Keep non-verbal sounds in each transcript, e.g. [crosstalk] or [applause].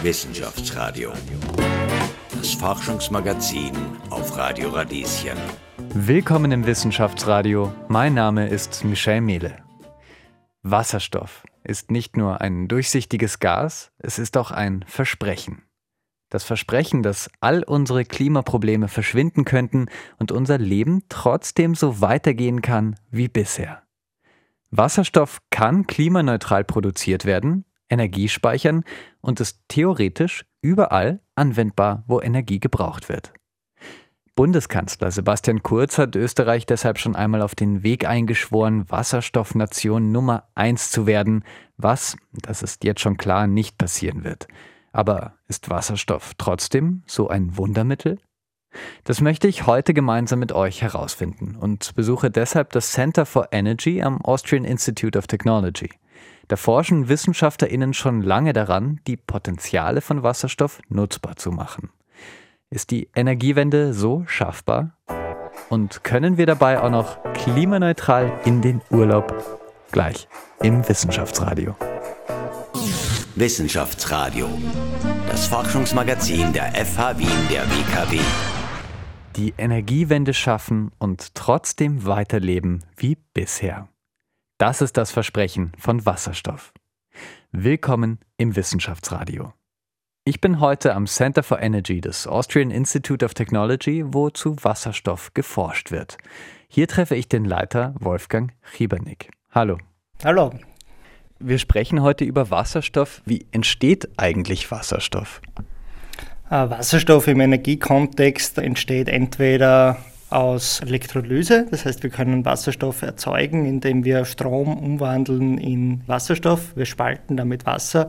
Wissenschaftsradio. Das Forschungsmagazin auf Radio Radieschen. Willkommen im Wissenschaftsradio. Mein Name ist Michel Mehle. Wasserstoff ist nicht nur ein durchsichtiges Gas, es ist auch ein Versprechen. Das Versprechen, dass all unsere Klimaprobleme verschwinden könnten und unser Leben trotzdem so weitergehen kann wie bisher. Wasserstoff kann klimaneutral produziert werden, Energie speichern und ist theoretisch überall anwendbar, wo Energie gebraucht wird. Bundeskanzler Sebastian Kurz hat Österreich deshalb schon einmal auf den Weg eingeschworen, Wasserstoffnation Nummer eins zu werden, was, das ist jetzt schon klar, nicht passieren wird. Aber ist Wasserstoff trotzdem so ein Wundermittel? Das möchte ich heute gemeinsam mit euch herausfinden und besuche deshalb das Center for Energy am Austrian Institute of Technology. Da forschen WissenschaftlerInnen schon lange daran, die Potenziale von Wasserstoff nutzbar zu machen. Ist die Energiewende so schaffbar? Und können wir dabei auch noch klimaneutral in den Urlaub? Gleich im Wissenschaftsradio. Wissenschaftsradio. Das Forschungsmagazin der FH Wien der WKW. Die Energiewende schaffen und trotzdem weiterleben wie bisher. Das ist das Versprechen von Wasserstoff. Willkommen im Wissenschaftsradio. Ich bin heute am Center for Energy des Austrian Institute of Technology, wo zu Wasserstoff geforscht wird. Hier treffe ich den Leiter Wolfgang Chiebernick. Hallo. Hallo. Wir sprechen heute über Wasserstoff. Wie entsteht eigentlich Wasserstoff? Äh, Wasserstoff im Energiekontext entsteht entweder aus Elektrolyse, das heißt wir können Wasserstoff erzeugen, indem wir Strom umwandeln in Wasserstoff, wir spalten damit Wasser.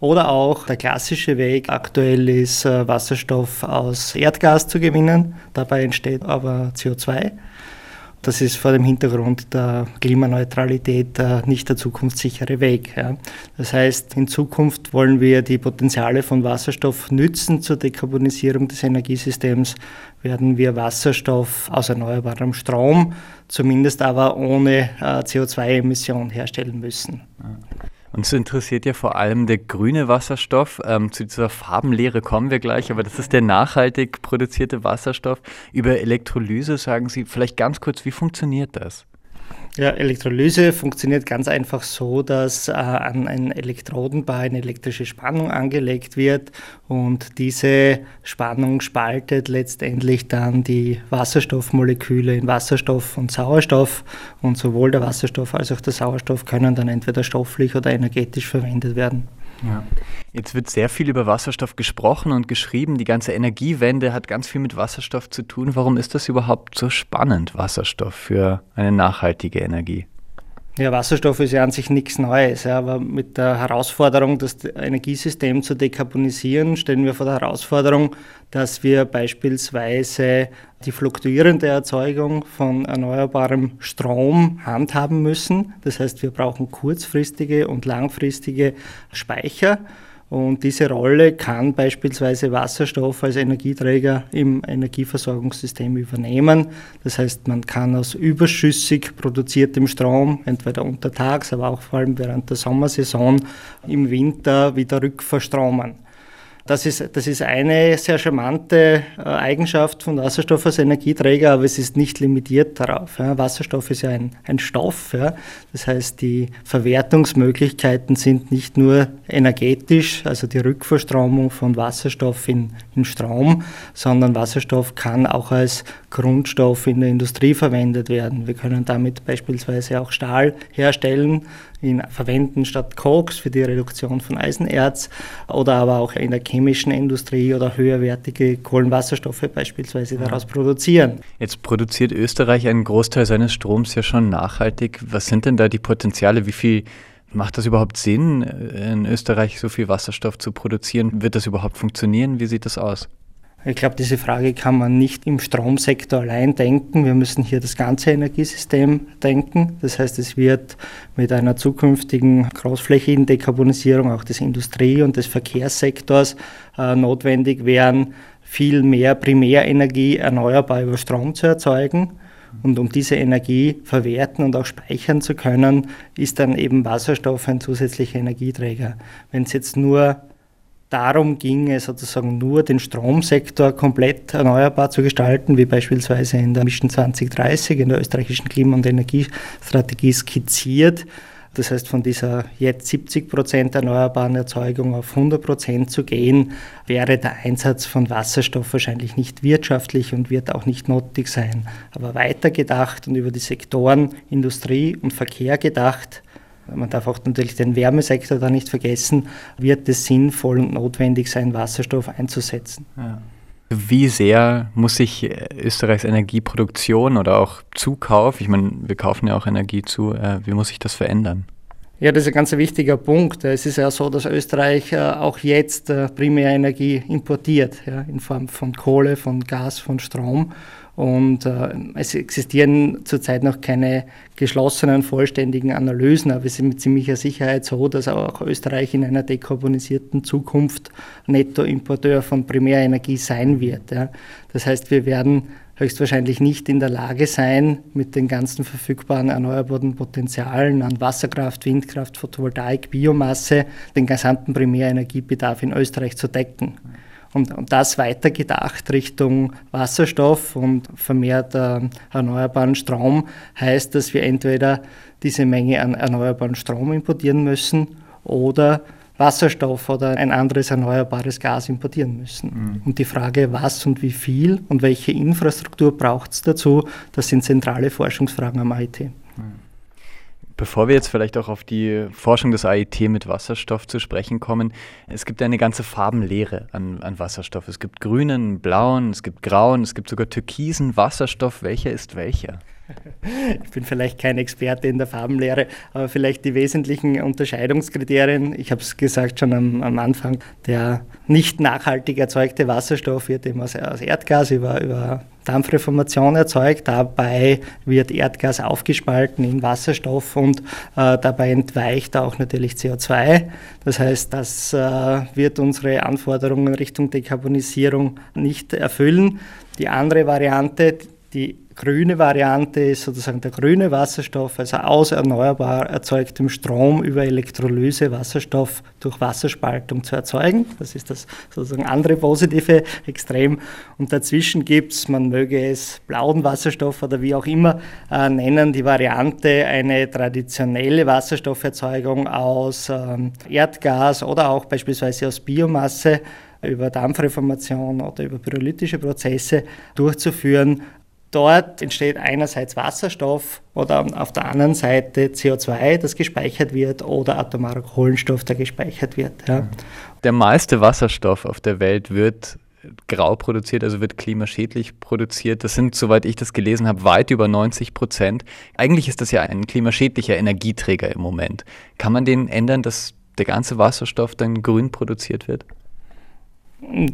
Oder auch der klassische Weg aktuell ist äh, Wasserstoff aus Erdgas zu gewinnen, dabei entsteht aber CO2 das ist vor dem Hintergrund der Klimaneutralität äh, nicht der zukunftssichere Weg. Ja. Das heißt, in Zukunft wollen wir die Potenziale von Wasserstoff nützen zur Dekarbonisierung des Energiesystems, werden wir Wasserstoff aus erneuerbarem Strom, zumindest aber ohne äh, CO2-Emission herstellen müssen. Uns interessiert ja vor allem der grüne Wasserstoff. Ähm, zu dieser Farbenlehre kommen wir gleich, aber das ist der nachhaltig produzierte Wasserstoff. Über Elektrolyse sagen Sie vielleicht ganz kurz, wie funktioniert das? Ja, Elektrolyse funktioniert ganz einfach so, dass äh, an ein Elektrodenpaar eine elektrische Spannung angelegt wird und diese Spannung spaltet letztendlich dann die Wasserstoffmoleküle in Wasserstoff und Sauerstoff und sowohl der Wasserstoff als auch der Sauerstoff können dann entweder stofflich oder energetisch verwendet werden. Ja. Jetzt wird sehr viel über Wasserstoff gesprochen und geschrieben. Die ganze Energiewende hat ganz viel mit Wasserstoff zu tun. Warum ist das überhaupt so spannend, Wasserstoff für eine nachhaltige Energie? Ja, Wasserstoff ist ja an sich nichts Neues, ja, aber mit der Herausforderung, das Energiesystem zu dekarbonisieren, stellen wir vor der Herausforderung, dass wir beispielsweise die fluktuierende Erzeugung von erneuerbarem Strom handhaben müssen. Das heißt, wir brauchen kurzfristige und langfristige Speicher. Und diese Rolle kann beispielsweise Wasserstoff als Energieträger im Energieversorgungssystem übernehmen. Das heißt, man kann aus überschüssig produziertem Strom, entweder untertags, aber auch vor allem während der Sommersaison, im Winter wieder rückverstromen. Das ist, das ist eine sehr charmante äh, Eigenschaft von Wasserstoff als Energieträger, aber es ist nicht limitiert darauf. Ja. Wasserstoff ist ja ein, ein Stoff. Ja. Das heißt, die Verwertungsmöglichkeiten sind nicht nur energetisch, also die Rückverstromung von Wasserstoff in, in Strom, sondern Wasserstoff kann auch als Grundstoff in der Industrie verwendet werden. Wir können damit beispielsweise auch Stahl herstellen, ihn verwenden statt Koks für die Reduktion von Eisenerz oder aber auch in der chemischen Industrie oder höherwertige Kohlenwasserstoffe beispielsweise daraus produzieren. Jetzt produziert Österreich einen Großteil seines Stroms ja schon nachhaltig. Was sind denn da die Potenziale? Wie viel Macht das überhaupt Sinn, in Österreich so viel Wasserstoff zu produzieren? Wird das überhaupt funktionieren? Wie sieht das aus? Ich glaube, diese Frage kann man nicht im Stromsektor allein denken. Wir müssen hier das ganze Energiesystem denken. Das heißt, es wird mit einer zukünftigen großflächigen Dekarbonisierung auch des Industrie- und des Verkehrssektors äh, notwendig werden, viel mehr Primärenergie erneuerbar über Strom zu erzeugen. Und um diese Energie verwerten und auch speichern zu können, ist dann eben Wasserstoff ein zusätzlicher Energieträger. Wenn es jetzt nur darum ginge, sozusagen nur den Stromsektor komplett erneuerbar zu gestalten, wie beispielsweise in der Mission 2030, in der österreichischen Klima- und Energiestrategie skizziert. Das heißt, von dieser jetzt 70 Prozent erneuerbaren Erzeugung auf 100 Prozent zu gehen, wäre der Einsatz von Wasserstoff wahrscheinlich nicht wirtschaftlich und wird auch nicht nötig sein. Aber weiter gedacht und über die Sektoren Industrie und Verkehr gedacht, man darf auch natürlich den Wärmesektor da nicht vergessen, wird es sinnvoll und notwendig sein, Wasserstoff einzusetzen. Ja. Wie sehr muss sich Österreichs Energieproduktion oder auch Zukauf, ich meine, wir kaufen ja auch Energie zu, äh, wie muss sich das verändern? Ja, das ist ein ganz wichtiger Punkt. Es ist ja so, dass Österreich äh, auch jetzt äh, Primärenergie importiert, ja, in Form von Kohle, von Gas, von Strom. Und äh, es existieren zurzeit noch keine geschlossenen, vollständigen Analysen, aber es ist mit ziemlicher Sicherheit so, dass auch Österreich in einer dekarbonisierten Zukunft Nettoimporteur von Primärenergie sein wird. Ja. Das heißt, wir werden höchstwahrscheinlich nicht in der Lage sein, mit den ganzen verfügbaren erneuerbaren Potenzialen an Wasserkraft, Windkraft, Photovoltaik, Biomasse den gesamten Primärenergiebedarf in Österreich zu decken. Und, und das weitergedacht Richtung Wasserstoff und vermehrt äh, erneuerbaren Strom heißt, dass wir entweder diese Menge an erneuerbaren Strom importieren müssen oder Wasserstoff oder ein anderes erneuerbares Gas importieren müssen. Mhm. Und die Frage, was und wie viel und welche Infrastruktur braucht es dazu, das sind zentrale Forschungsfragen am IT. Mhm. Bevor wir jetzt vielleicht auch auf die Forschung des AIT mit Wasserstoff zu sprechen kommen, es gibt eine ganze Farbenlehre an, an Wasserstoff. Es gibt grünen, blauen, es gibt grauen, es gibt sogar türkisen Wasserstoff. Welcher ist welcher? [laughs] Ich bin vielleicht kein Experte in der Farbenlehre, aber vielleicht die wesentlichen Unterscheidungskriterien. Ich habe es gesagt schon am, am, Anfang, der nicht nachhaltig erzeugte Wasserstoff wird eben aus, aus Erdgas über, über Dampfreformation erzeugt. Dabei wird Erdgas aufgespalten in Wasserstoff und äh, dabei entweicht auch natürlich CO2. Das heißt, das äh, wird unsere Anforderungen Richtung Dekarbonisierung nicht erfüllen. Die andere Variante, die grüne Variante ist sozusagen der grüne Wasserstoff, also aus erneuerbar erzeugtem Strom über Elektrolyse Wasserstoff durch Wasserspaltung zu erzeugen. Das ist das sozusagen andere positive Extrem. Und dazwischen gibt es, man möge es blauen Wasserstoff oder wie auch immer äh, nennen, die Variante eine traditionelle Wasserstofferzeugung aus ähm, Erdgas oder auch beispielsweise aus Biomasse über Dampfreformation oder über pyrolytische Prozesse durchzuführen, Dort entsteht einerseits Wasserstoff oder auf der anderen Seite CO2, das gespeichert wird, oder atomarer Kohlenstoff, der gespeichert wird. Ja. Der meiste Wasserstoff auf der Welt wird grau produziert, also wird klimaschädlich produziert. Das sind, soweit ich das gelesen habe, weit über 90 Prozent. Eigentlich ist das ja ein klimaschädlicher Energieträger im Moment. Kann man den ändern, dass der ganze Wasserstoff dann grün produziert wird?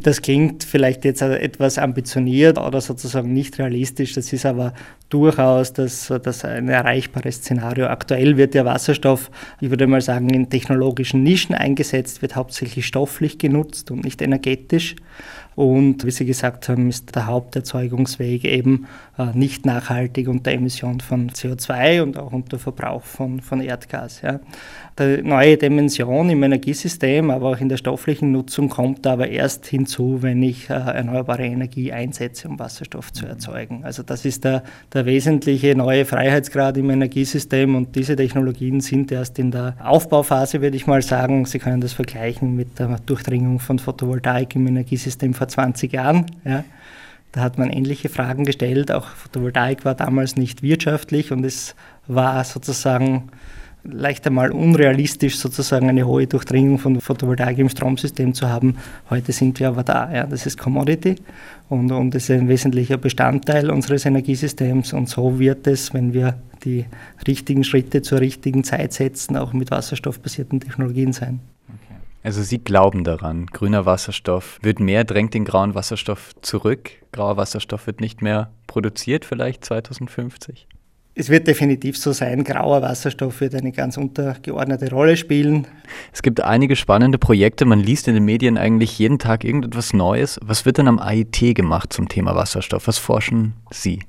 Das klingt vielleicht jetzt etwas ambitioniert oder sozusagen nicht realistisch. Das ist aber durchaus das, das ein erreichbares Szenario. Aktuell wird der Wasserstoff, ich würde mal sagen, in technologischen Nischen eingesetzt, wird hauptsächlich stofflich genutzt und nicht energetisch. Und wie Sie gesagt haben, ist der Haupterzeugungsweg eben äh, nicht nachhaltig unter Emission von CO2 und auch unter Verbrauch von, von Erdgas. Ja. Die neue Dimension im Energiesystem, aber auch in der stofflichen Nutzung kommt aber erst hinzu, wenn ich äh, erneuerbare Energie einsetze, um Wasserstoff zu erzeugen. Also das ist der, der wesentliche neue Freiheitsgrad im Energiesystem und diese Technologien sind erst in der Aufbauphase, würde ich mal sagen. Sie können das vergleichen mit der Durchdringung von Photovoltaik im Energiesystem vor 20 Jahren. Ja. Da hat man ähnliche Fragen gestellt. Auch Photovoltaik war damals nicht wirtschaftlich und es war sozusagen leicht einmal unrealistisch, sozusagen eine hohe Durchdringung von Photovoltaik im Stromsystem zu haben. Heute sind wir aber da. Ja. Das ist Commodity und, und ist ein wesentlicher Bestandteil unseres Energiesystems. Und so wird es, wenn wir die richtigen Schritte zur richtigen Zeit setzen, auch mit wasserstoffbasierten Technologien sein. Also Sie glauben daran, grüner Wasserstoff wird mehr, drängt den grauen Wasserstoff zurück. Grauer Wasserstoff wird nicht mehr produziert, vielleicht 2050? Es wird definitiv so sein, grauer Wasserstoff wird eine ganz untergeordnete Rolle spielen. Es gibt einige spannende Projekte, man liest in den Medien eigentlich jeden Tag irgendetwas Neues. Was wird denn am AIT gemacht zum Thema Wasserstoff? Was forschen Sie?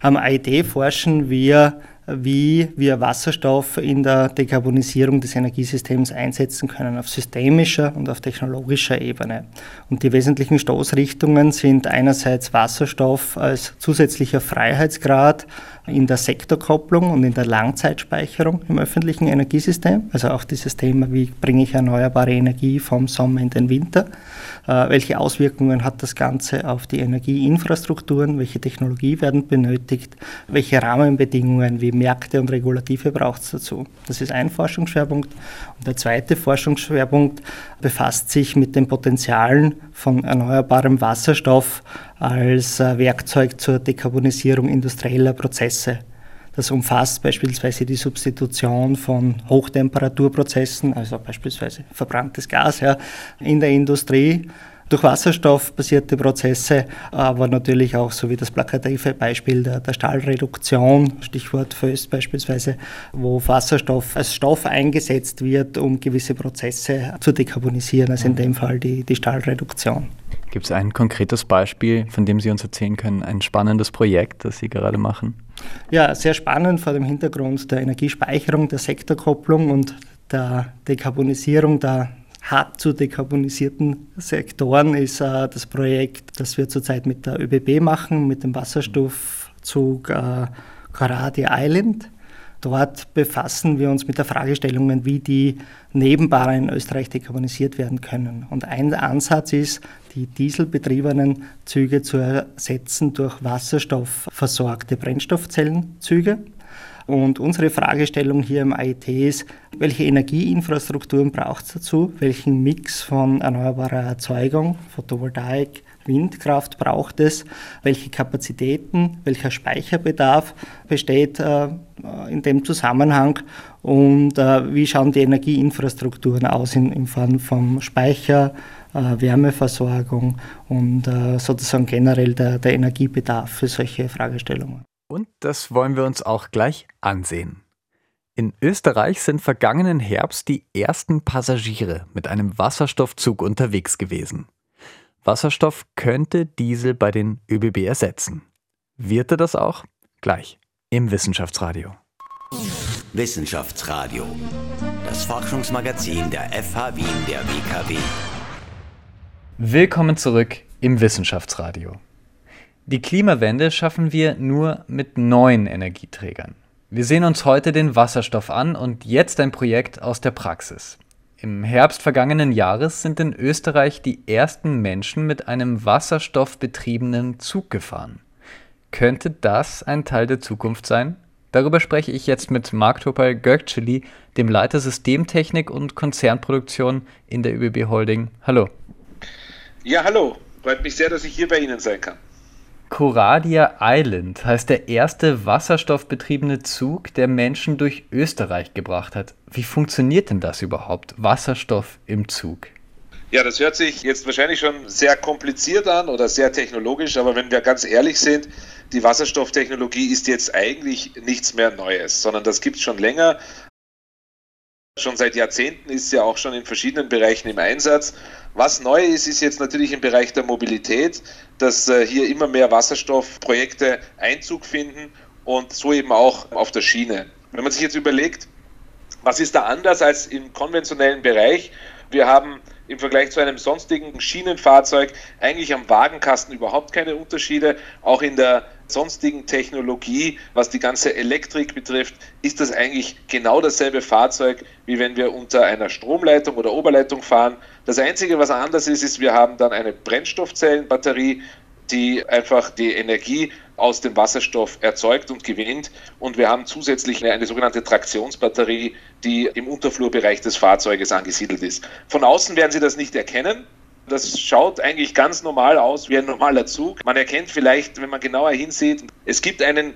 Am AIT forschen wir wie wir Wasserstoff in der Dekarbonisierung des Energiesystems einsetzen können, auf systemischer und auf technologischer Ebene. Und die wesentlichen Stoßrichtungen sind einerseits Wasserstoff als zusätzlicher Freiheitsgrad in der Sektorkopplung und in der Langzeitspeicherung im öffentlichen Energiesystem. Also auch dieses Thema, wie bringe ich erneuerbare Energie vom Sommer in den Winter. Äh, welche Auswirkungen hat das Ganze auf die Energieinfrastrukturen? Welche Technologie werden benötigt? Welche Rahmenbedingungen wie Märkte und Regulative braucht es dazu? Das ist ein Forschungsschwerpunkt. Und der zweite Forschungsschwerpunkt befasst sich mit den Potenzialen von erneuerbarem Wasserstoff als äh, Werkzeug zur Dekarbonisierung industrieller Prozesse. Das umfasst beispielsweise die Substitution von Hochtemperaturprozessen, also beispielsweise verbranntes Gas ja, in der Industrie durch wasserstoffbasierte Prozesse, aber natürlich auch so wie das plakative Beispiel der, der Stahlreduktion, Stichwort Föst beispielsweise, wo Wasserstoff als Stoff eingesetzt wird, um gewisse Prozesse zu dekarbonisieren, also in dem Fall die, die Stahlreduktion. Gibt es ein konkretes Beispiel, von dem Sie uns erzählen können, ein spannendes Projekt, das Sie gerade machen? Ja, sehr spannend vor dem Hintergrund der Energiespeicherung, der Sektorkopplung und der Dekarbonisierung der hart zu dekarbonisierten Sektoren ist äh, das Projekt, das wir zurzeit mit der ÖBB machen, mit dem Wasserstoffzug äh, Karadi Island. Dort befassen wir uns mit der Fragestellungen, wie die Nebenbahnen in Österreich dekarbonisiert werden können. Und ein Ansatz ist, die dieselbetriebenen Züge zu ersetzen durch wasserstoffversorgte Brennstoffzellenzüge. Und unsere Fragestellung hier im AIT ist, welche Energieinfrastrukturen braucht es dazu? Welchen Mix von erneuerbarer Erzeugung, Photovoltaik, Windkraft braucht es? Welche Kapazitäten, welcher Speicherbedarf besteht äh, in dem Zusammenhang? Und äh, wie schauen die Energieinfrastrukturen aus in, in Form von Speicher, äh, Wärmeversorgung und sozusagen generell der, der Energiebedarf für solche Fragestellungen? Und das wollen wir uns auch gleich ansehen. In Österreich sind vergangenen Herbst die ersten Passagiere mit einem Wasserstoffzug unterwegs gewesen. Wasserstoff könnte Diesel bei den ÖBB ersetzen. Wird er das auch? Gleich im Wissenschaftsradio. Wissenschaftsradio. Das Forschungsmagazin der FH Wien der WKW. Willkommen zurück im Wissenschaftsradio. Die Klimawende schaffen wir nur mit neuen Energieträgern. Wir sehen uns heute den Wasserstoff an und jetzt ein Projekt aus der Praxis. Im Herbst vergangenen Jahres sind in Österreich die ersten Menschen mit einem wasserstoffbetriebenen Zug gefahren. Könnte das ein Teil der Zukunft sein? Darüber spreche ich jetzt mit Marc Topal Gökçeli, dem Leiter Systemtechnik und Konzernproduktion in der ÖBB Holding. Hallo. Ja, hallo. Freut mich sehr, dass ich hier bei Ihnen sein kann. Coradia Island heißt der erste wasserstoffbetriebene Zug, der Menschen durch Österreich gebracht hat. Wie funktioniert denn das überhaupt? Wasserstoff im Zug? Ja, das hört sich jetzt wahrscheinlich schon sehr kompliziert an oder sehr technologisch, aber wenn wir ganz ehrlich sind, die Wasserstofftechnologie ist jetzt eigentlich nichts mehr Neues, sondern das gibt es schon länger. Schon seit Jahrzehnten ist sie ja auch schon in verschiedenen Bereichen im Einsatz. Was neu ist, ist jetzt natürlich im Bereich der Mobilität, dass äh, hier immer mehr Wasserstoffprojekte Einzug finden und so eben auch auf der Schiene. Wenn man sich jetzt überlegt, was ist da anders als im konventionellen Bereich? Wir haben im Vergleich zu einem sonstigen Schienenfahrzeug eigentlich am Wagenkasten überhaupt keine Unterschiede. Auch in der sonstigen Technologie, was die ganze Elektrik betrifft, ist das eigentlich genau dasselbe Fahrzeug, wie wenn wir unter einer Stromleitung oder Oberleitung fahren. Das Einzige, was anders ist, ist, wir haben dann eine Brennstoffzellenbatterie, die einfach die Energie aus dem Wasserstoff erzeugt und gewinnt. Und wir haben zusätzlich eine, eine sogenannte Traktionsbatterie, die im Unterflurbereich des Fahrzeuges angesiedelt ist. Von außen werden Sie das nicht erkennen. Das schaut eigentlich ganz normal aus wie ein normaler Zug. Man erkennt vielleicht, wenn man genauer hinsieht, es gibt einen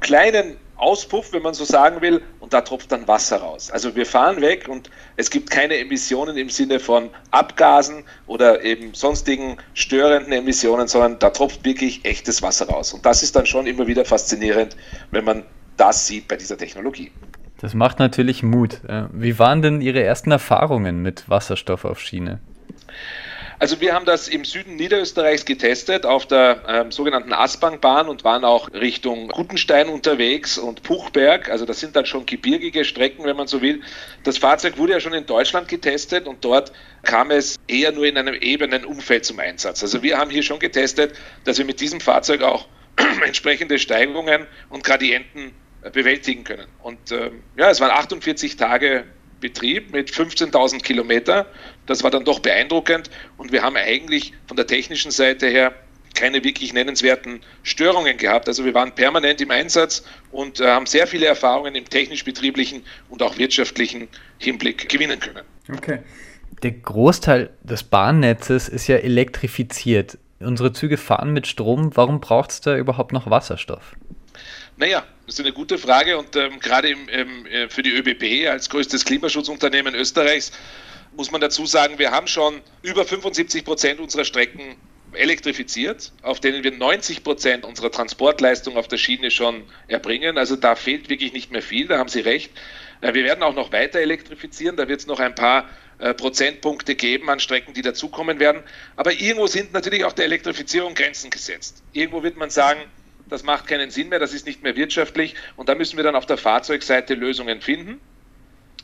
kleinen Auspuff, wenn man so sagen will, und da tropft dann Wasser raus. Also wir fahren weg und es gibt keine Emissionen im Sinne von Abgasen oder eben sonstigen störenden Emissionen, sondern da tropft wirklich echtes Wasser raus. Und das ist dann schon immer wieder faszinierend, wenn man das sieht bei dieser Technologie. Das macht natürlich Mut. Äh, wie waren denn Ihre ersten Erfahrungen mit Wasserstoff auf Schiene? Also wir haben das im Süden Niederösterreichs getestet auf der ähm, sogenannten Asbangbahn und waren auch Richtung Gutenstein unterwegs und Puchberg. Also das sind dann schon gebirgige Strecken, wenn man so will. Das Fahrzeug wurde ja schon in Deutschland getestet und dort kam es eher nur in einem ebenen Umfeld zum Einsatz. Also wir haben hier schon getestet, dass wir mit diesem Fahrzeug auch [clears throat] entsprechende Steigungen und Gradienten äh, bewältigen können. Und ähm, ja, es waren 48 Tage Betrieb mit 15.000 Kilometer. Das war dann doch beeindruckend und wir haben eigentlich von der technischen Seite her keine wirklich nennenswerten Störungen gehabt. Also wir waren permanent im Einsatz und äh, haben sehr viele Erfahrungen im technisch-betrieblichen und auch wirtschaftlichen Hinblick gewinnen können. Okay. Der Großteil des Bahnnetzes ist ja elektrifiziert. Unsere Züge fahren mit Strom. Warum braucht es da überhaupt noch Wasserstoff? Naja, das ist eine gute Frage und ähm, gerade im, ähm, äh, für die ÖBB als größtes Klimaschutzunternehmen Österreichs muss man dazu sagen, wir haben schon über 75 Prozent unserer Strecken elektrifiziert, auf denen wir 90 Prozent unserer Transportleistung auf der Schiene schon erbringen. Also da fehlt wirklich nicht mehr viel, da haben Sie recht. Äh, wir werden auch noch weiter elektrifizieren, da wird es noch ein paar äh, Prozentpunkte geben an Strecken, die dazukommen werden. Aber irgendwo sind natürlich auch der Elektrifizierung Grenzen gesetzt. Irgendwo wird man sagen, das macht keinen Sinn mehr, das ist nicht mehr wirtschaftlich und da müssen wir dann auf der Fahrzeugseite Lösungen finden.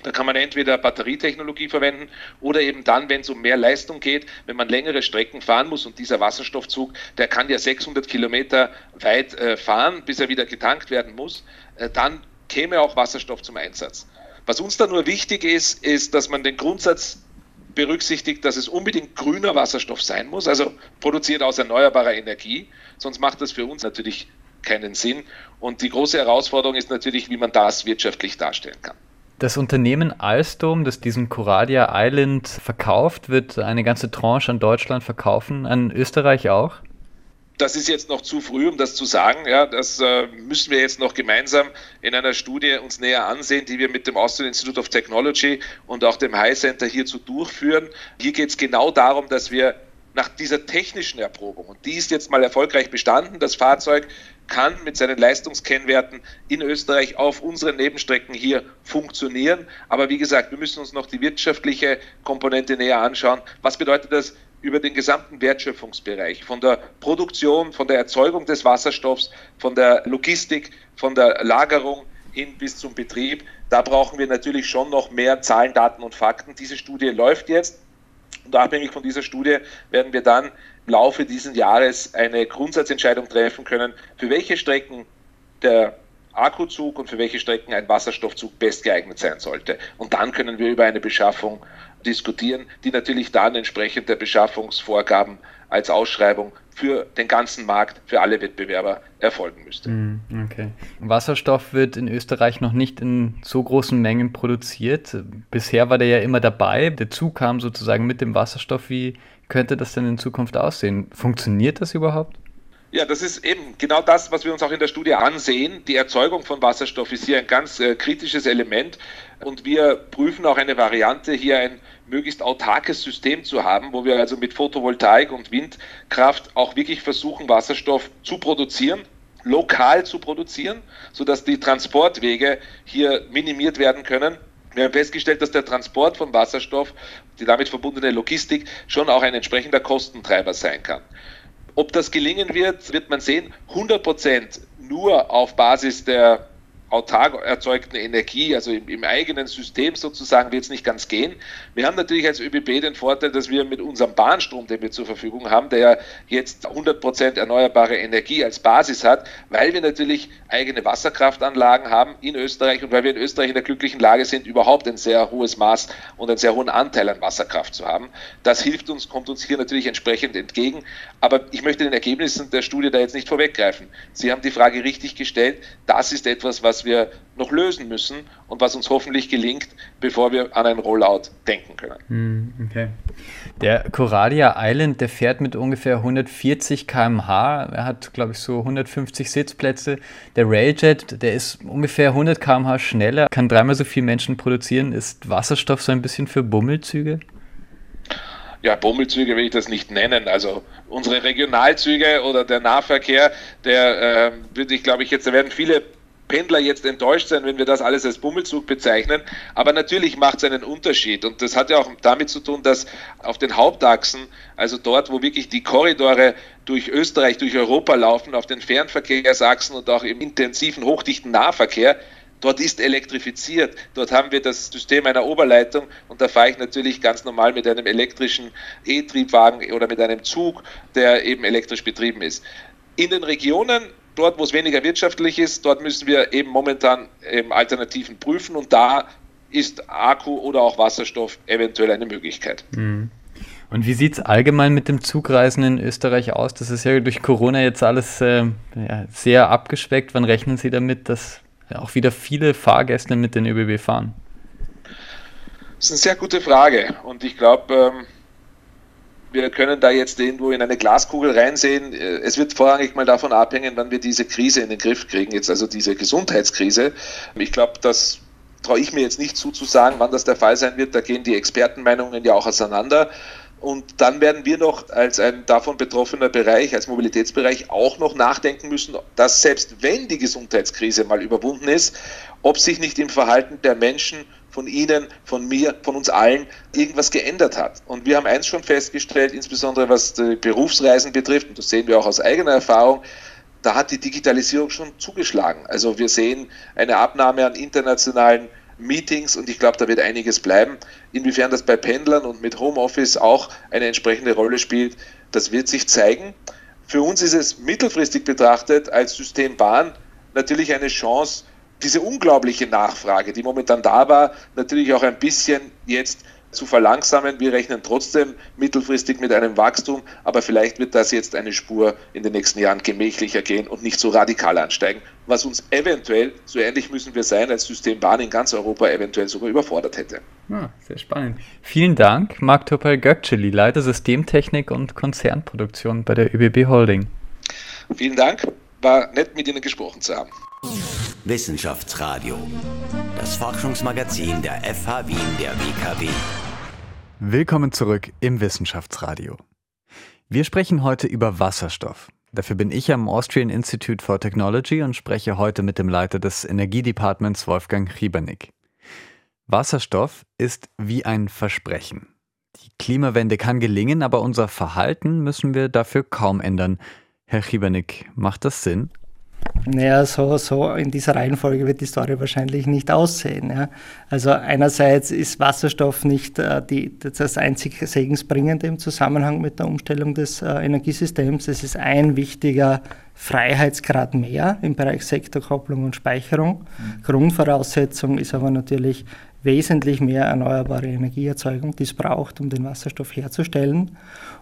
Da kann man entweder Batterietechnologie verwenden oder eben dann, wenn es um mehr Leistung geht, wenn man längere Strecken fahren muss und dieser Wasserstoffzug, der kann ja 600 Kilometer weit äh, fahren, bis er wieder getankt werden muss, äh, dann käme auch Wasserstoff zum Einsatz. Was uns da nur wichtig ist, ist, dass man den Grundsatz berücksichtigt, dass es unbedingt grüner Wasserstoff sein muss, also produziert aus erneuerbarer Energie. Sonst macht das für uns natürlich keinen Sinn. Und die große Herausforderung ist natürlich, wie man das wirtschaftlich darstellen kann. Das Unternehmen Alstom, das diesen Coradia Island verkauft, wird eine ganze Tranche an Deutschland verkaufen, an Österreich auch? das ist jetzt noch zu früh, um das zu sagen. Ja, das äh, müssen wir jetzt noch gemeinsam in einer Studie uns näher ansehen, die wir mit dem Austrian Institute of Technology und auch dem High Center hierzu durchführen. Hier geht es genau darum, dass wir nach dieser technischen Erprobung, und die ist jetzt mal erfolgreich bestanden, das Fahrzeug kann mit seinen Leistungskennwerten in Österreich auf unseren Nebenstrecken hier funktionieren. Aber wie gesagt, wir müssen uns noch die wirtschaftliche Komponente näher anschauen. Was bedeutet das über den gesamten Wertschöpfungsbereich, von der Produktion, von der Erzeugung des Wasserstoffs, von der Logistik, von der Lagerung hin bis zum Betrieb. Da brauchen wir natürlich schon noch mehr Zahlen, Daten und Fakten. Diese Studie läuft jetzt und abhängig von dieser Studie werden wir dann im Laufe dieses Jahres eine Grundsatzentscheidung treffen können, für welche Strecken der Akkuzug und für welche Strecken ein Wasserstoffzug best geeignet sein sollte. Und dann können wir über eine Beschaffung diskutieren, die natürlich dann entsprechend der Beschaffungsvorgaben als Ausschreibung für den ganzen Markt, für alle Wettbewerber erfolgen müsste. Hm, okay. Wasserstoff wird in Österreich noch nicht in so großen Mengen produziert. Bisher war der ja immer dabei. Der Zug kam sozusagen mit dem Wasserstoff. Wie könnte das denn in Zukunft aussehen? Funktioniert das überhaupt? Ja, das ist eben genau das, was wir uns auch in der Studie ansehen. Die Erzeugung von Wasserstoff ist hier ein ganz äh, kritisches Element und wir prüfen auch eine Variante, hier ein möglichst autarkes System zu haben, wo wir also mit Photovoltaik und Windkraft auch wirklich versuchen, Wasserstoff zu produzieren lokal zu produzieren, sodass die Transportwege hier minimiert werden können. Wir haben festgestellt, dass der Transport von Wasserstoff, die damit verbundene Logistik, schon auch ein entsprechender Kostentreiber sein kann. Ob das gelingen wird, wird man sehen. 100 Prozent nur auf Basis der autark erzeugten Energie, also im, im eigenen System sozusagen, wird es nicht ganz gehen. Wir haben natürlich als ÖBB den Vorteil, dass wir mit unserem Bahnstrom, den wir zur Verfügung haben, der ja jetzt 100% erneuerbare Energie als Basis hat, weil wir natürlich eigene Wasserkraftanlagen haben in Österreich und weil wir in Österreich in der glücklichen Lage sind, überhaupt ein sehr hohes Maß und einen sehr hohen Anteil an Wasserkraft zu haben. Das hilft uns, kommt uns hier natürlich entsprechend entgegen. Aber ich möchte den Ergebnissen der Studie da jetzt nicht vorweggreifen. Sie haben die Frage richtig gestellt. Das ist etwas, was wir noch lösen müssen und was uns hoffentlich gelingt, bevor wir an ein Rollout denken können. Hm, okay. Der Coradia Island, der fährt mit ungefähr 140 km/h. Er hat, glaube ich, so 150 Sitzplätze. Der Railjet, der ist ungefähr 100 km/h schneller, kann dreimal so viele Menschen produzieren. Ist Wasserstoff so ein bisschen für Bummelzüge? ja, Bummelzüge will ich das nicht nennen. Also unsere Regionalzüge oder der Nahverkehr, der äh, würde ich, glaube ich, jetzt, da werden viele Pendler jetzt enttäuscht sein, wenn wir das alles als Bummelzug bezeichnen. Aber natürlich macht es einen Unterschied. Und das hat ja auch damit zu tun, dass auf den Hauptachsen, also dort, wo wirklich die Korridore durch Österreich, durch Europa laufen, auf den Fernverkehrsachsen und auch im intensiven, hochdichten Nahverkehr, Dort ist elektrifiziert. Dort haben wir das System einer Oberleitung und da fahre ich natürlich ganz normal mit einem elektrischen E-Triebwagen oder mit einem Zug, der eben elektrisch betrieben ist. In den Regionen, dort wo es weniger wirtschaftlich ist, dort müssen wir eben momentan eben Alternativen prüfen und da ist Akku oder auch Wasserstoff eventuell eine Möglichkeit. Mhm. Und wie sieht es allgemein mit dem Zugreisen in Österreich aus? Das ist ja durch Corona jetzt alles äh, ja, sehr abgespeckt. Wann rechnen Sie damit, dass auch wieder viele Fahrgäste mit den ÖBB fahren? Das ist eine sehr gute Frage und ich glaube, ähm, wir können da jetzt irgendwo in eine Glaskugel reinsehen. Äh, es wird vorrangig mal davon abhängen, wann wir diese Krise in den Griff kriegen, jetzt also diese Gesundheitskrise. Ich glaube, das traue ich mir jetzt nicht zuzusagen, wann das der Fall sein wird. Da gehen die Expertenmeinungen ja auch auseinander. Und dann werden wir noch als ein davon betroffener Bereich, als Mobilitätsbereich auch noch nachdenken müssen, dass selbst wenn die Gesundheitskrise mal überwunden ist, ob sich nicht im Verhalten der Menschen von Ihnen, von mir, von uns allen irgendwas geändert hat. Und wir haben eins schon festgestellt, insbesondere was die Berufsreisen betrifft, und das sehen wir auch aus eigener Erfahrung, da hat die Digitalisierung schon zugeschlagen. Also wir sehen eine Abnahme an internationalen Meetings und ich glaube, da wird einiges bleiben. Inwiefern das bei Pendlern und mit Homeoffice auch eine entsprechende Rolle spielt, das wird sich zeigen. Für uns ist es mittelfristig betrachtet als System Bahn natürlich eine Chance, diese unglaubliche Nachfrage, die momentan da war, natürlich auch ein bisschen jetzt zu verlangsamen. Wir rechnen trotzdem mittelfristig mit einem Wachstum, aber vielleicht wird das jetzt eine Spur in den nächsten Jahren gemächlicher gehen und nicht so radikal ansteigen, was uns eventuell, so ähnlich müssen wir sein, als Systembahn in ganz Europa eventuell sogar überfordert hätte. Ja, sehr spannend. Vielen Dank, Marc Topal Gökçeli, Leiter Systemtechnik und Konzernproduktion bei der ÖBB Holding. Vielen Dank, war nett mit Ihnen gesprochen zu haben. Wissenschaftsradio, das Forschungsmagazin der FH Wien der WKW. Willkommen zurück im Wissenschaftsradio. Wir sprechen heute über Wasserstoff. Dafür bin ich am Austrian Institute for Technology und spreche heute mit dem Leiter des Energiedepartments Wolfgang Riebernick. Wasserstoff ist wie ein Versprechen. Die Klimawende kann gelingen, aber unser Verhalten müssen wir dafür kaum ändern. Herr Riebernick, macht das Sinn? Naja, so, so in dieser Reihenfolge wird die Story wahrscheinlich nicht aussehen. Ja. Also einerseits ist Wasserstoff nicht äh, die, das einzig Segensbringende im Zusammenhang mit der Umstellung des äh, Energiesystems. Es ist ein wichtiger Freiheitsgrad mehr im Bereich Sektorkopplung und Speicherung. Mhm. Grundvoraussetzung ist aber natürlich wesentlich mehr erneuerbare Energieerzeugung, die es braucht, um den Wasserstoff herzustellen.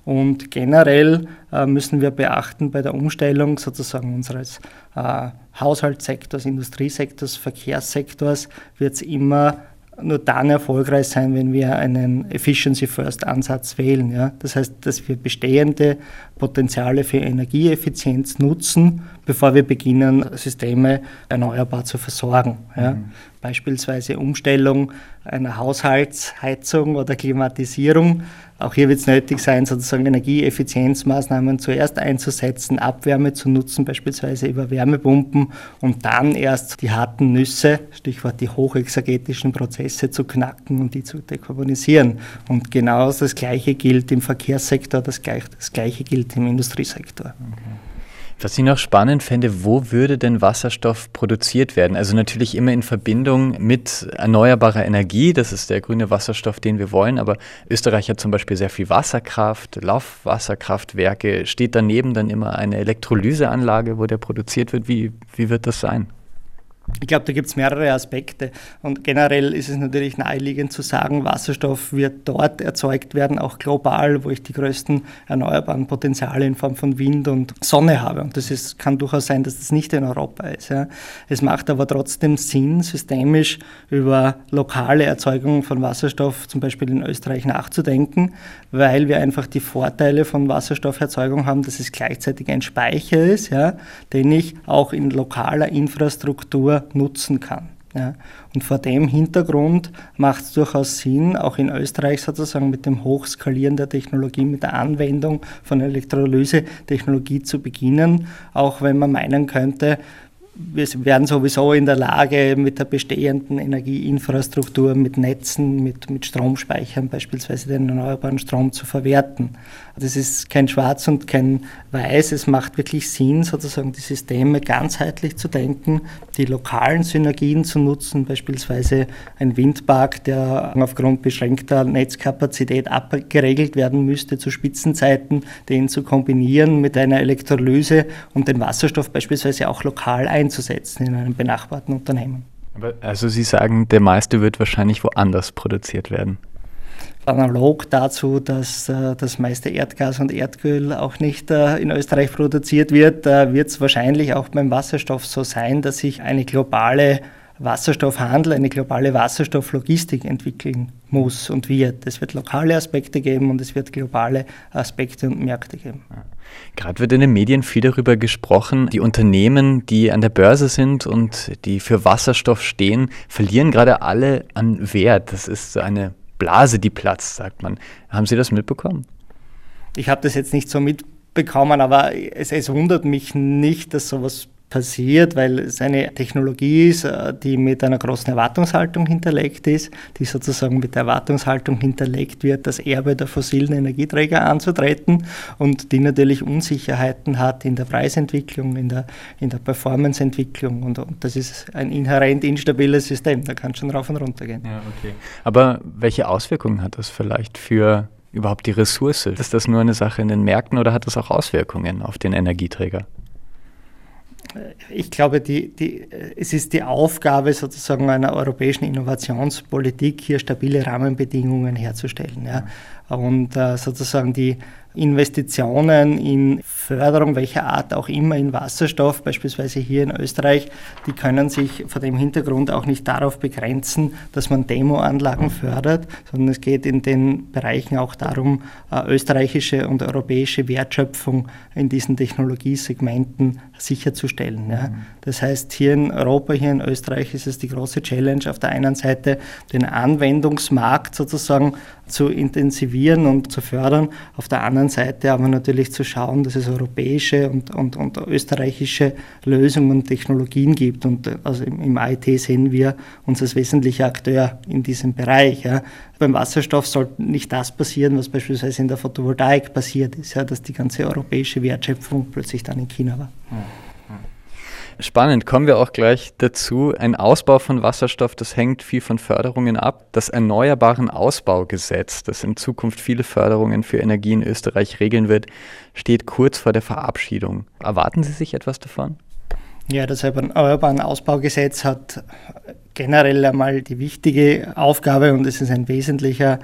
Und generell äh, müssen wir beachten bei der Umstellung sozusagen unseres äh, Haushaltssektors, Industriesektors, Verkehrssektors wird es immer nur dann erfolgreich sein, wenn wir einen Efficiency First Ansatz wählen. Ja? Das heißt, dass wir bestehende Potenziale für Energieeffizienz nutzen, bevor wir beginnen, Systeme erneuerbar zu versorgen. Ja? Mhm. Beispielsweise Umstellung einer Haushaltsheizung oder Klimatisierung auch hier wird es nötig sein, sozusagen Energieeffizienzmaßnahmen zuerst einzusetzen, Abwärme zu nutzen, beispielsweise über Wärmepumpen und dann erst die harten Nüsse, Stichwort die hochexergetischen Prozesse zu knacken und die zu dekarbonisieren. Und genau das Gleiche gilt im Verkehrssektor, das Gleiche, gilt im Industriesektor. Okay. Was ich noch spannend fände, wo würde denn Wasserstoff produziert werden? Also natürlich immer in Verbindung mit erneuerbarer Energie, das ist der grüne Wasserstoff, den wir wollen, aber Österreich hat zum Beispiel sehr viel Wasserkraft, Laufwasserkraftwerke, steht daneben dann immer eine Elektrolyseanlage, wo der produziert wird. Wie, wie wird das sein? Ich glaube, da gibt es mehrere Aspekte. Und generell ist es natürlich naheliegend zu sagen, Wasserstoff wird dort erzeugt werden, auch global, wo ich die größten erneuerbaren Potenziale in Form von Wind und Sonne habe. Und das ist, kann durchaus sein, dass das nicht in Europa ist. Ja. Es macht aber trotzdem Sinn, systemisch über lokale Erzeugung von Wasserstoff zum Beispiel in Österreich nachzudenken, weil wir einfach die Vorteile von Wasserstofferzeugung haben, dass es gleichzeitig ein Speicher ist, ja, den ich auch in lokaler Infrastruktur nutzen kann. Ja. Und vor dem Hintergrund macht es durchaus Sinn, auch in Österreich sozusagen mit dem Hochskalieren der Technologie, mit der Anwendung von Elektrolyse-Technologie zu beginnen, auch wenn man meinen könnte, wir werden sowieso in der Lage, mit der bestehenden Energieinfrastruktur, mit Netzen, mit, mit Stromspeichern beispielsweise den erneuerbaren Strom zu verwerten. Das ist kein Schwarz und kein Weiß. Es macht wirklich Sinn, sozusagen die Systeme ganzheitlich zu denken, die lokalen Synergien zu nutzen, beispielsweise ein Windpark, der aufgrund beschränkter Netzkapazität abgeregelt werden müsste zu Spitzenzeiten, den zu kombinieren mit einer Elektrolyse und den Wasserstoff beispielsweise auch lokal einzusetzen in einem benachbarten Unternehmen. also Sie sagen, der meiste wird wahrscheinlich woanders produziert werden. Analog dazu, dass äh, das meiste Erdgas und Erdöl auch nicht äh, in Österreich produziert wird, äh, wird es wahrscheinlich auch beim Wasserstoff so sein, dass sich eine globale Wasserstoffhandel, eine globale Wasserstofflogistik entwickeln muss und wird. Es wird lokale Aspekte geben und es wird globale Aspekte und Märkte geben. Gerade wird in den Medien viel darüber gesprochen, die Unternehmen, die an der Börse sind und die für Wasserstoff stehen, verlieren gerade alle an Wert. Das ist so eine Blase, die platzt, sagt man. Haben Sie das mitbekommen? Ich habe das jetzt nicht so mitbekommen, aber es, es wundert mich nicht, dass sowas passiert, weil es eine Technologie ist, äh, die mit einer großen Erwartungshaltung hinterlegt ist, die sozusagen mit der Erwartungshaltung hinterlegt wird, das Erbe der fossilen Energieträger anzutreten und die natürlich Unsicherheiten hat in der Preisentwicklung, in der, in der Performanceentwicklung und, und das ist ein inhärent instabiles System, da kann schon rauf und runter gehen. Ja, okay. Aber welche Auswirkungen hat das vielleicht für überhaupt die Ressource? Ist das nur eine Sache in den Märkten oder hat das auch Auswirkungen auf den Energieträger? Ich glaube, die, die, es ist die Aufgabe sozusagen einer europäischen Innovationspolitik, hier stabile Rahmenbedingungen herzustellen. Ja. Und äh, sozusagen die, Investitionen in Förderung welcher Art auch immer in Wasserstoff, beispielsweise hier in Österreich, die können sich vor dem Hintergrund auch nicht darauf begrenzen, dass man Demoanlagen fördert, sondern es geht in den Bereichen auch darum, äh, österreichische und europäische Wertschöpfung in diesen Technologiesegmenten sicherzustellen. Ja. Das heißt, hier in Europa, hier in Österreich ist es die große Challenge, auf der einen Seite den Anwendungsmarkt sozusagen zu intensivieren und zu fördern, auf der anderen Seite aber natürlich zu schauen, dass es europäische und, und, und österreichische Lösungen und Technologien gibt. Und also im, IT sehen wir uns als wesentlicher Akteur in diesem Bereich. Ja. Beim Wasserstoff sollte nicht das passieren, was beispielsweise in der Photovoltaik passiert ist, ja, dass die ganze europäische Wertschöpfung plötzlich dann in China war. Ja. Spannend, kommen wir auch gleich dazu. Ein Ausbau von Wasserstoff, das hängt viel von Förderungen ab. Das Erneuerbaren Ausbaugesetz, das in Zukunft viele Förderungen für Energie in Österreich regeln wird, steht kurz vor der Verabschiedung. Erwarten Sie sich etwas davon? Ja, das Erneuerbaren Ausbaugesetz hat generell einmal die wichtige Aufgabe und es ist ein wesentlicher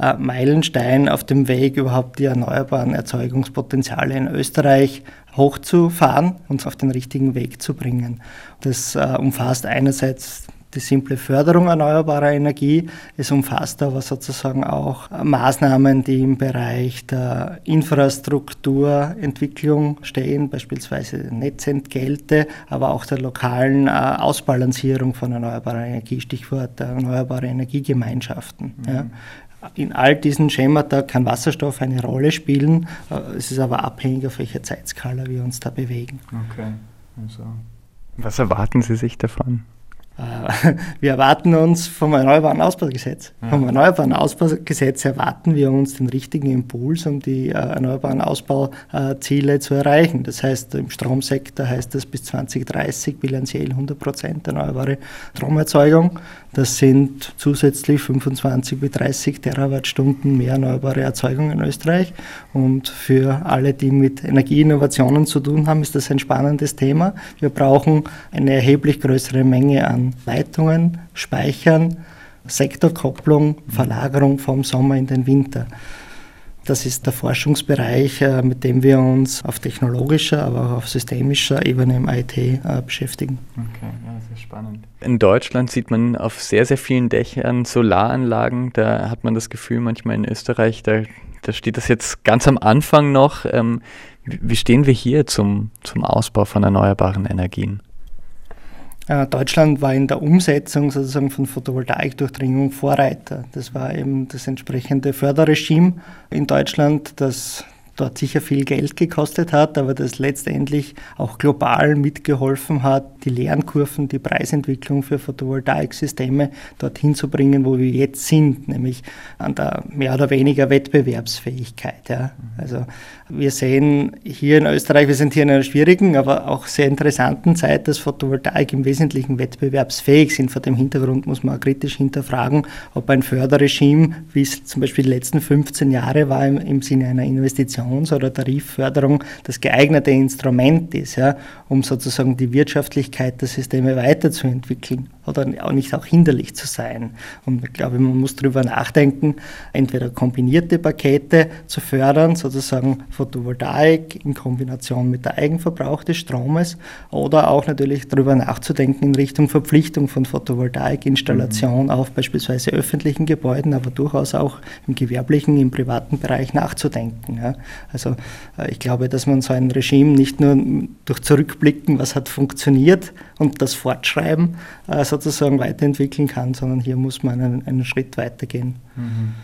äh, Meilenstein auf dem Weg, überhaupt die erneuerbaren Erzeugungspotenziale in Österreich hochzufahren und auf den richtigen Weg zu bringen. Das äh, umfasst einerseits die simple Förderung erneuerbarer Energie. Es umfasst aber sozusagen auch Maßnahmen, die im Bereich der Infrastrukturentwicklung stehen, beispielsweise Netzentgelte, aber auch der lokalen äh, Ausbalancierung von erneuerbarer Energie, Stichwort erneuerbare Energiegemeinschaften. Mhm. Ja in all diesen Schemata kann Wasserstoff eine Rolle spielen. Äh, es ist aber abhängig, auf welcher Zeitskala wir uns da bewegen. Okay. Also. Was erwarten Sie sich davon? Äh, [laughs] wir erwarten uns vom Erneuerbaren Ausbaugesetz. Ja. Vom Erneuerbaren Ausbaugesetz erwarten wir uns den richtigen Impuls, um die äh, erneuerbaren Ausbauziele zu erreichen. Das heißt, im Stromsektor heißt das bis 2030 bilanziell 100 Prozent erneuerbare Stromerzeugung. Das sind zusätzlich 25 bis 30 Terawattstunden mehr erneuerbare Erzeugung in Österreich. Und für alle, die mit Energieinnovationen zu tun haben, ist das ein spannendes Thema. Wir brauchen eine erheblich größere Menge an Leitungen, Speichern, Sektorkopplung, Verlagerung vom Sommer in den Winter. Das ist der Forschungsbereich, äh, mit dem wir uns auf technologischer, aber auch auf systemischer Ebene im IT äh, beschäftigen. Okay, ja, sehr spannend. In Deutschland sieht man auf sehr, sehr vielen Dächern Solaranlagen. Da hat man das Gefühl, manchmal in Österreich, da, da steht das jetzt ganz am Anfang noch. Ähm, wie stehen wir hier zum, zum Ausbau von erneuerbaren Energien? Äh, Deutschland war in der Umsetzung sozusagen von Photovoltaikdurchdringung Vorreiter. Das war eben das entsprechende Förderregime in Deutschland, das dort sicher viel Geld gekostet hat, aber das letztendlich auch global mitgeholfen hat, die Lernkurven, die Preisentwicklung für Photovoltaiksysteme dorthin zu bringen, wo wir jetzt sind, nämlich an der mehr oder weniger Wettbewerbsfähigkeit. Ja. Also wir sehen hier in Österreich, wir sind hier in einer schwierigen, aber auch sehr interessanten Zeit, dass Photovoltaik im Wesentlichen wettbewerbsfähig sind. Vor dem Hintergrund muss man auch kritisch hinterfragen, ob ein Förderregime, wie es zum Beispiel die letzten 15 Jahre war, im, im Sinne einer Investitions- oder Tarifförderung das geeignete Instrument ist, ja, um sozusagen die Wirtschaftlichkeit der Systeme weiterzuentwickeln oder auch nicht auch hinderlich zu sein. Und ich glaube, man muss darüber nachdenken, entweder kombinierte Pakete zu fördern, sozusagen Photovoltaik in Kombination mit der Eigenverbrauch des Stromes oder auch natürlich darüber nachzudenken in Richtung Verpflichtung von Photovoltaikinstallation mhm. auf beispielsweise öffentlichen Gebäuden, aber durchaus auch im gewerblichen, im privaten Bereich nachzudenken. Ja. Also äh, ich glaube, dass man so ein Regime nicht nur durch Zurückblicken, was hat funktioniert und das Fortschreiben äh, sozusagen weiterentwickeln kann, sondern hier muss man einen, einen Schritt weitergehen. Mhm.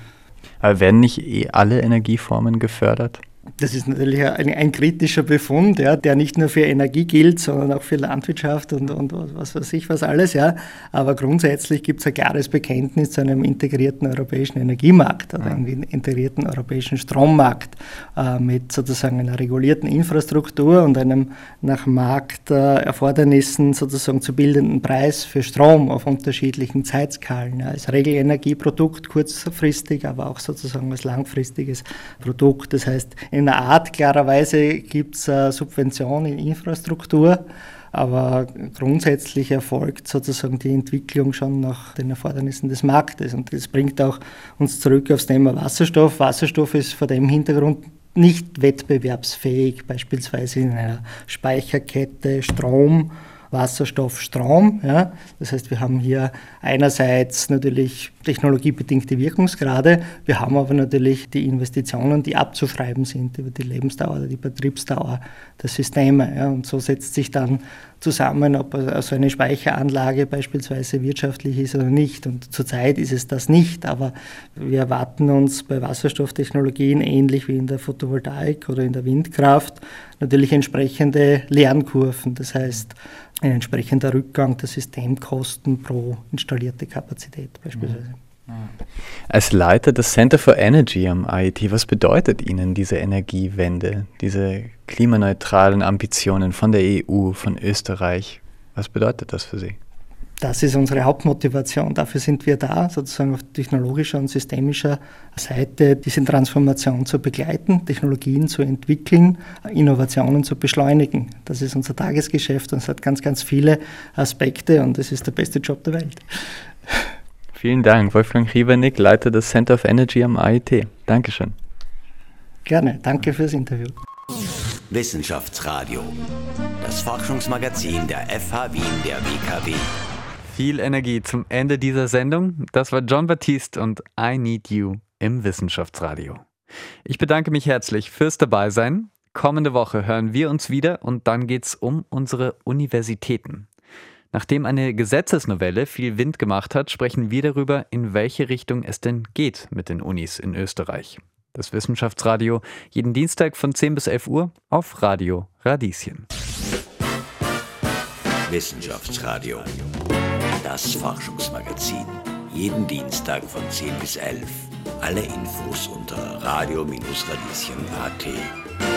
Aber werden nicht eh alle Energieformen gefördert? Das ist natürlich ein, ein kritischer Befund, ja, der nicht nur für Energie gilt, sondern auch für Landwirtschaft und, und was weiß ich was alles. Ja. Aber grundsätzlich gibt es ein klares Bekenntnis zu einem integrierten europäischen Energiemarkt oder einem integrierten europäischen Strommarkt äh, mit sozusagen einer regulierten Infrastruktur und einem nach Markterfordernissen sozusagen zu bildenden Preis für Strom auf unterschiedlichen Zeitskalen. Ja. Als Regelenergieprodukt kurzfristig, aber auch sozusagen als langfristiges Produkt. Das heißt, in einer Art, klarerweise gibt es Subventionen in Infrastruktur, aber grundsätzlich erfolgt sozusagen die Entwicklung schon nach den Erfordernissen des Marktes. Und das bringt auch uns zurück aufs Thema Wasserstoff. Wasserstoff ist vor dem Hintergrund nicht wettbewerbsfähig, beispielsweise in einer Speicherkette Strom Wasserstoff, Strom. Ja. Das heißt, wir haben hier einerseits natürlich technologiebedingte Wirkungsgrade, wir haben aber natürlich die Investitionen, die abzuschreiben sind über die Lebensdauer oder die Betriebsdauer der Systeme. Ja. Und so setzt sich dann zusammen, ob so eine Speicheranlage beispielsweise wirtschaftlich ist oder nicht. Und zurzeit ist es das nicht, aber wir erwarten uns bei Wasserstofftechnologien ähnlich wie in der Photovoltaik oder in der Windkraft natürlich entsprechende Lernkurven. Das heißt, ein entsprechender Rückgang der Systemkosten pro installierte Kapazität beispielsweise. Als Leiter des Center for Energy am IIT, was bedeutet Ihnen diese Energiewende, diese klimaneutralen Ambitionen von der EU, von Österreich? Was bedeutet das für Sie? Das ist unsere Hauptmotivation. Dafür sind wir da, sozusagen auf technologischer und systemischer Seite diese Transformation zu begleiten, Technologien zu entwickeln, Innovationen zu beschleunigen. Das ist unser Tagesgeschäft und es hat ganz, ganz viele Aspekte und es ist der beste Job der Welt. Vielen Dank, Wolfgang Riebernick, Leiter des Center of Energy am AIT. Dankeschön. Gerne, danke fürs Interview. Wissenschaftsradio, das Forschungsmagazin der FH Wien der WKW. Viel Energie zum Ende dieser Sendung. Das war John Baptiste und I Need You im Wissenschaftsradio. Ich bedanke mich herzlich fürs Dabeisein. Kommende Woche hören wir uns wieder und dann geht es um unsere Universitäten. Nachdem eine Gesetzesnovelle viel Wind gemacht hat, sprechen wir darüber, in welche Richtung es denn geht mit den Unis in Österreich. Das Wissenschaftsradio jeden Dienstag von 10 bis 11 Uhr auf Radio Radieschen. Wissenschaftsradio das Forschungsmagazin. Jeden Dienstag von 10 bis 11. Alle Infos unter radio-radieschen.at.